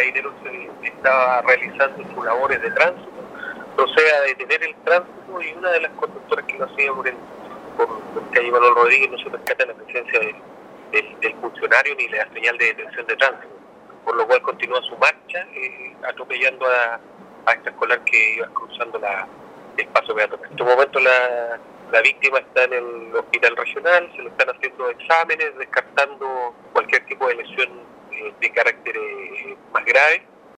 Carabineros estaba realizando sus labores de tránsito, procede a detener el tránsito y una de las conductoras que lo hacía por, el, por, calle Manuel Rodríguez no se rescata la presencia del, funcionario ni la señal de detención de tránsito, por lo cual continúa su marcha eh, atropellando a, esta escolar que iba cruzando la, el paso peatonal. En este momento la, la víctima está en el hospital regional, se le están haciendo exámenes, descartando cualquier tipo de lesión eh, de carácter grave